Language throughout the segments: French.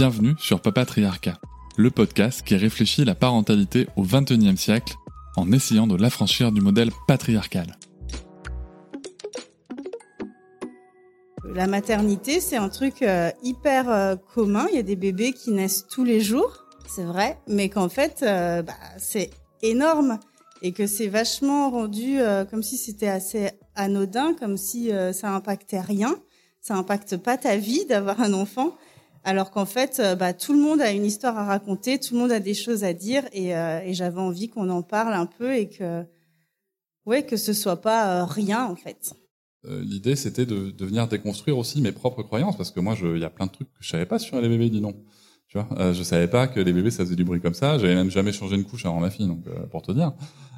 Bienvenue sur Papatriarcat, le podcast qui réfléchit la parentalité au XXIe siècle en essayant de l'affranchir du modèle patriarcal. La maternité, c'est un truc euh, hyper euh, commun. Il y a des bébés qui naissent tous les jours, c'est vrai, mais qu'en fait, euh, bah, c'est énorme et que c'est vachement rendu comme si c'était assez anodin, comme si ça impactait rien. Ça impacte pas ta vie d'avoir un enfant. Alors qu'en fait, euh, bah, tout le monde a une histoire à raconter, tout le monde a des choses à dire, et, euh, et j'avais envie qu'on en parle un peu et que, ouais, que ce soit pas euh, rien en fait. L'idée, c'était de, de, venir déconstruire aussi mes propres croyances, parce que moi, il y a plein de trucs que je savais pas sur les bébés, dis non. Tu vois, euh, je savais pas que les bébés ça faisait du bruit comme ça. J'avais même jamais changé une couche avant ma fille, donc pour te dire.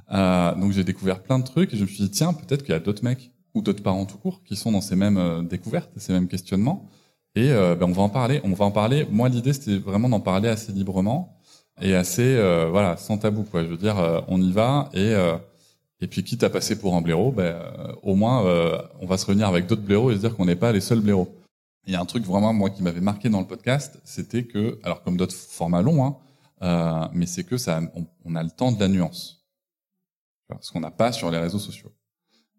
donc j'ai découvert plein de trucs et je me suis dit tiens, peut-être qu'il y a d'autres mecs ou d'autres parents tout court qui sont dans ces mêmes découvertes, ces mêmes questionnements et euh, ben on va en parler. On va en parler. Moi, l'idée, c'était vraiment d'en parler assez librement et assez, euh, voilà, sans tabou, quoi. Je veux dire, euh, on y va et et puis quitte à passer pour un blaireau, ben au moins, on va se réunir avec d'autres blaireaux et se dire qu'on n'est pas les seuls blaireaux. Il y a un truc vraiment moi qui m'avait marqué dans le podcast, c'était que, alors comme d'autres formats longs, hein, mais c'est que ça, on, on, a le temps de la nuance, ce qu'on n'a pas sur les réseaux sociaux.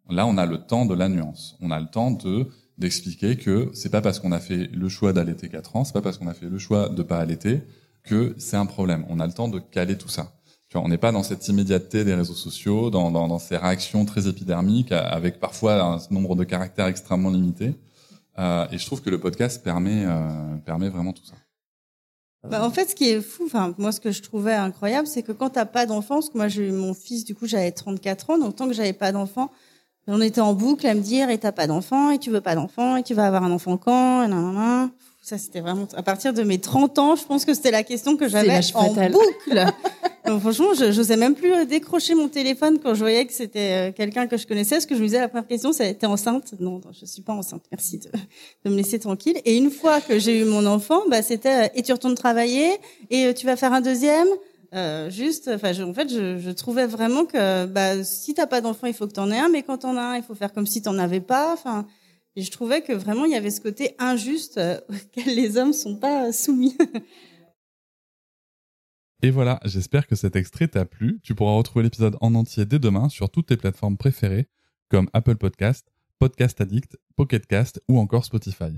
Là, on a le temps de la nuance. On a le temps de d'expliquer que c'est pas parce qu'on a fait le choix d'allaiter 4 ans, c'est pas parce qu'on a fait le choix de pas allaiter que c'est un problème. On a le temps de caler tout ça. Tu vois, on n'est pas dans cette immédiateté des réseaux sociaux, dans, dans, dans, ces réactions très épidermiques, avec parfois un nombre de caractères extrêmement limité. Euh, et je trouve que le podcast permet, euh, permet vraiment tout ça. Bah, en fait, ce qui est fou, enfin moi, ce que je trouvais incroyable, c'est que quand t'as pas d'enfant, parce que moi j'ai eu mon fils, du coup j'avais 34 ans, donc tant que j'avais pas d'enfant, on était en boucle à me dire et t'as pas d'enfant et tu veux pas d'enfant et tu vas avoir un enfant quand et nan, Ça c'était vraiment à partir de mes 30 ans, je pense que c'était la question que j'avais en boucle. Donc franchement, je n'osais même plus euh, décrocher mon téléphone quand je voyais que c'était euh, quelqu'un que je connaissais. Ce que je me disais la première question, c'est t'es enceinte Non, non, je suis pas enceinte. Merci de, de me laisser tranquille. Et une fois que j'ai eu mon enfant, bah c'était euh, et tu retournes travailler? Et tu vas faire un deuxième? Euh, juste, enfin, en fait, je, je, trouvais vraiment que bah, si t'as pas d'enfant, il faut que t'en aies un, mais quand t'en as un, il faut faire comme si t'en avais pas. Enfin, et je trouvais que vraiment il y avait ce côté injuste euh, auquel les hommes sont pas soumis. Et voilà, j'espère que cet extrait t'a plu. Tu pourras retrouver l'épisode en entier dès demain sur toutes tes plateformes préférées comme Apple Podcast, Podcast Addict, Pocket Cast ou encore Spotify.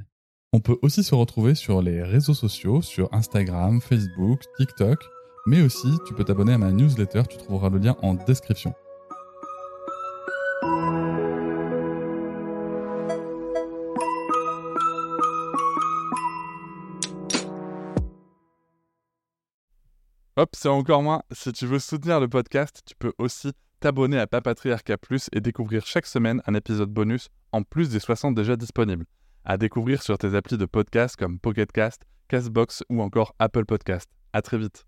On peut aussi se retrouver sur les réseaux sociaux, sur Instagram, Facebook, TikTok mais aussi tu peux t'abonner à ma newsletter, tu trouveras le lien en description. Hop, c'est encore moins. Si tu veux soutenir le podcast, tu peux aussi t'abonner à Papatriarca Plus et découvrir chaque semaine un épisode bonus en plus des 60 déjà disponibles. À découvrir sur tes applis de podcast comme Pocketcast, Castbox ou encore Apple Podcast. À très vite.